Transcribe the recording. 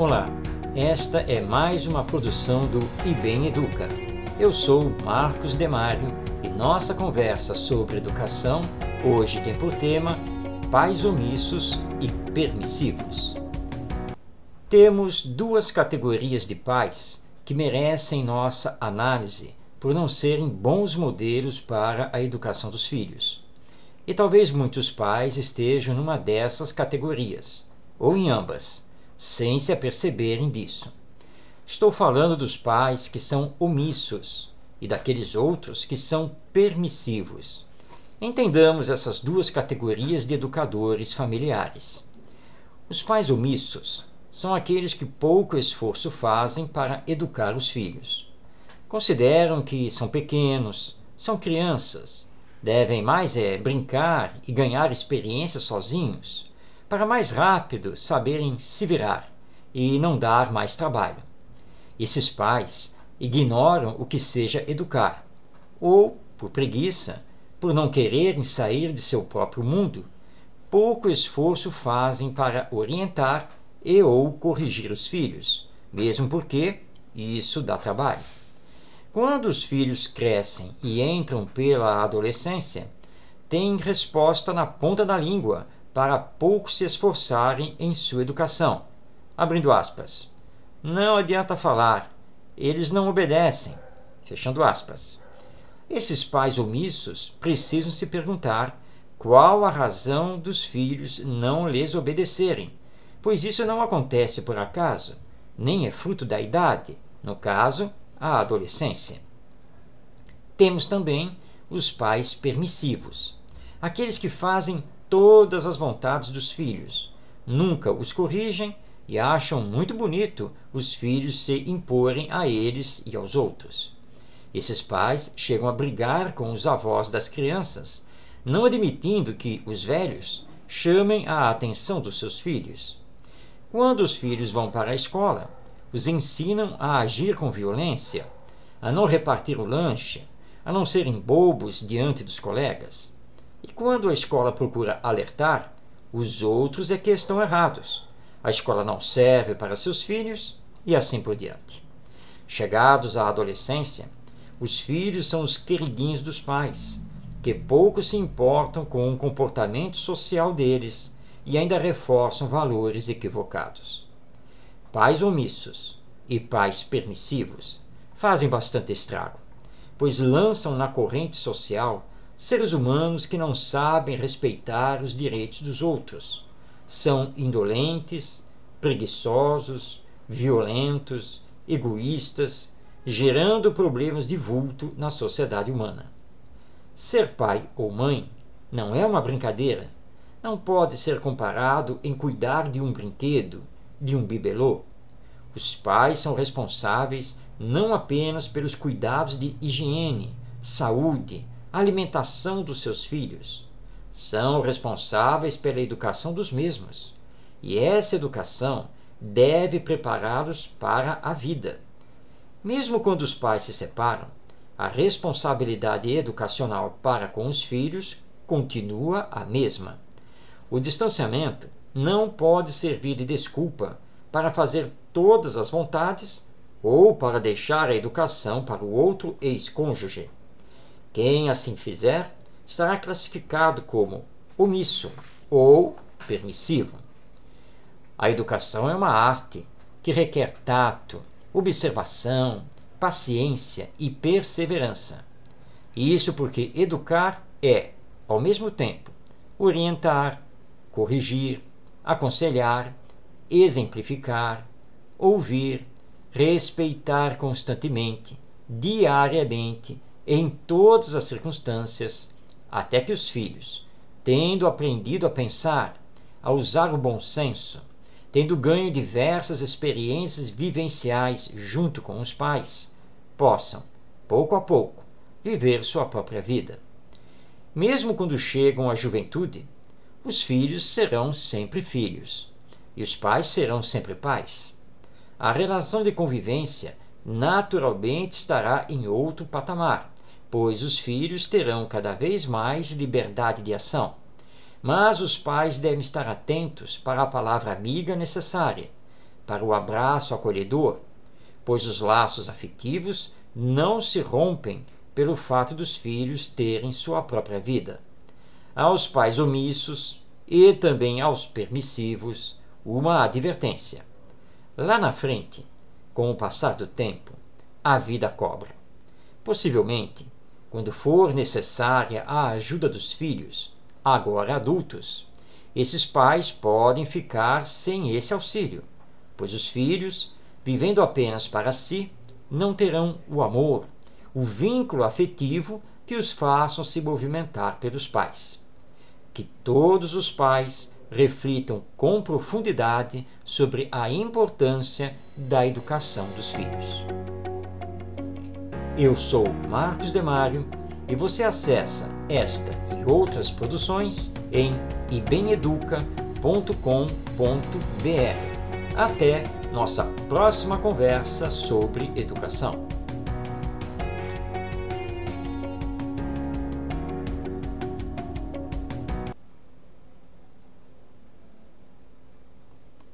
Olá, esta é mais uma produção do IBEM Educa. Eu sou Marcos Demário e nossa conversa sobre educação hoje tem por tema pais omissos e permissivos. Temos duas categorias de pais que merecem nossa análise por não serem bons modelos para a educação dos filhos. E talvez muitos pais estejam numa dessas categorias, ou em ambas sem se aperceberem disso. Estou falando dos pais que são omissos e daqueles outros que são permissivos. Entendamos essas duas categorias de educadores familiares. Os pais omissos são aqueles que pouco esforço fazem para educar os filhos. Consideram que são pequenos, são crianças, devem mais é brincar e ganhar experiência sozinhos para mais rápido saberem se virar e não dar mais trabalho. Esses pais ignoram o que seja educar, ou, por preguiça, por não quererem sair de seu próprio mundo, pouco esforço fazem para orientar e ou corrigir os filhos, mesmo porque isso dá trabalho. Quando os filhos crescem e entram pela adolescência, têm resposta na ponta da língua para pouco se esforçarem em sua educação. Abrindo aspas. Não adianta falar, eles não obedecem. Fechando aspas. Esses pais omissos precisam se perguntar qual a razão dos filhos não lhes obedecerem, pois isso não acontece por acaso, nem é fruto da idade, no caso, a adolescência. Temos também os pais permissivos, aqueles que fazem todas as vontades dos filhos. Nunca os corrigem e acham muito bonito os filhos se imporem a eles e aos outros. Esses pais chegam a brigar com os avós das crianças, não admitindo que os velhos chamem a atenção dos seus filhos. Quando os filhos vão para a escola, os ensinam a agir com violência, a não repartir o lanche, a não serem bobos diante dos colegas. E quando a escola procura alertar, os outros é que estão errados. A escola não serve para seus filhos e assim por diante. Chegados à adolescência, os filhos são os queridinhos dos pais, que pouco se importam com o comportamento social deles e ainda reforçam valores equivocados. Pais omissos e pais permissivos fazem bastante estrago, pois lançam na corrente social seres humanos que não sabem respeitar os direitos dos outros. São indolentes, preguiçosos, violentos, egoístas, gerando problemas de vulto na sociedade humana. Ser pai ou mãe não é uma brincadeira. Não pode ser comparado em cuidar de um brinquedo, de um bibelô. Os pais são responsáveis não apenas pelos cuidados de higiene, saúde, alimentação dos seus filhos. São responsáveis pela educação dos mesmos. E essa educação deve prepará-los para a vida. Mesmo quando os pais se separam, a responsabilidade educacional para com os filhos continua a mesma. O distanciamento não pode servir de desculpa para fazer todas as vontades ou para deixar a educação para o outro ex-cônjuge. Quem assim fizer estará classificado como omisso ou permissivo. A educação é uma arte que requer tato, observação, paciência e perseverança. Isso porque educar é, ao mesmo tempo, orientar, corrigir, aconselhar, exemplificar, ouvir, respeitar constantemente, diariamente em todas as circunstâncias, até que os filhos, tendo aprendido a pensar, a usar o bom senso, tendo ganho diversas experiências vivenciais junto com os pais, possam, pouco a pouco, viver sua própria vida. Mesmo quando chegam à juventude, os filhos serão sempre filhos e os pais serão sempre pais. A relação de convivência naturalmente estará em outro patamar, pois os filhos terão cada vez mais liberdade de ação. Mas os pais devem estar atentos para a palavra amiga necessária, para o abraço acolhedor, pois os laços afetivos não se rompem pelo fato dos filhos terem sua própria vida. Aos pais omissos e também aos permissivos, uma advertência. Lá na frente, com o passar do tempo, a vida cobra. Possivelmente, quando for necessária a ajuda dos filhos, agora adultos, esses pais podem ficar sem esse auxílio, pois os filhos, vivendo apenas para si, não terão o amor, o vínculo afetivo que os façam se movimentar pelos pais. Que todos os pais reflitam com profundidade sobre a importância da educação dos filhos. Eu sou Marcos Demário e você acessa esta e outras produções em ibeneduca.com.br. Até nossa próxima conversa sobre educação.